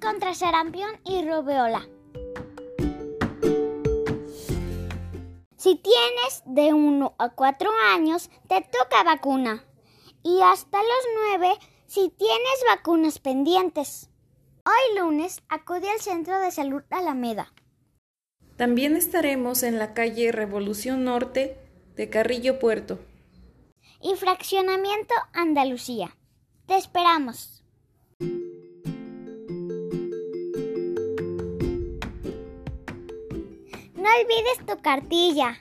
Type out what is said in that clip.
contra sarampión y rubeola. Si tienes de 1 a 4 años, te toca vacuna. Y hasta los 9 si tienes vacunas pendientes. Hoy lunes acude al Centro de Salud Alameda. También estaremos en la calle Revolución Norte de Carrillo Puerto. Y Fraccionamiento Andalucía. Te esperamos. No olvides tu cartilla.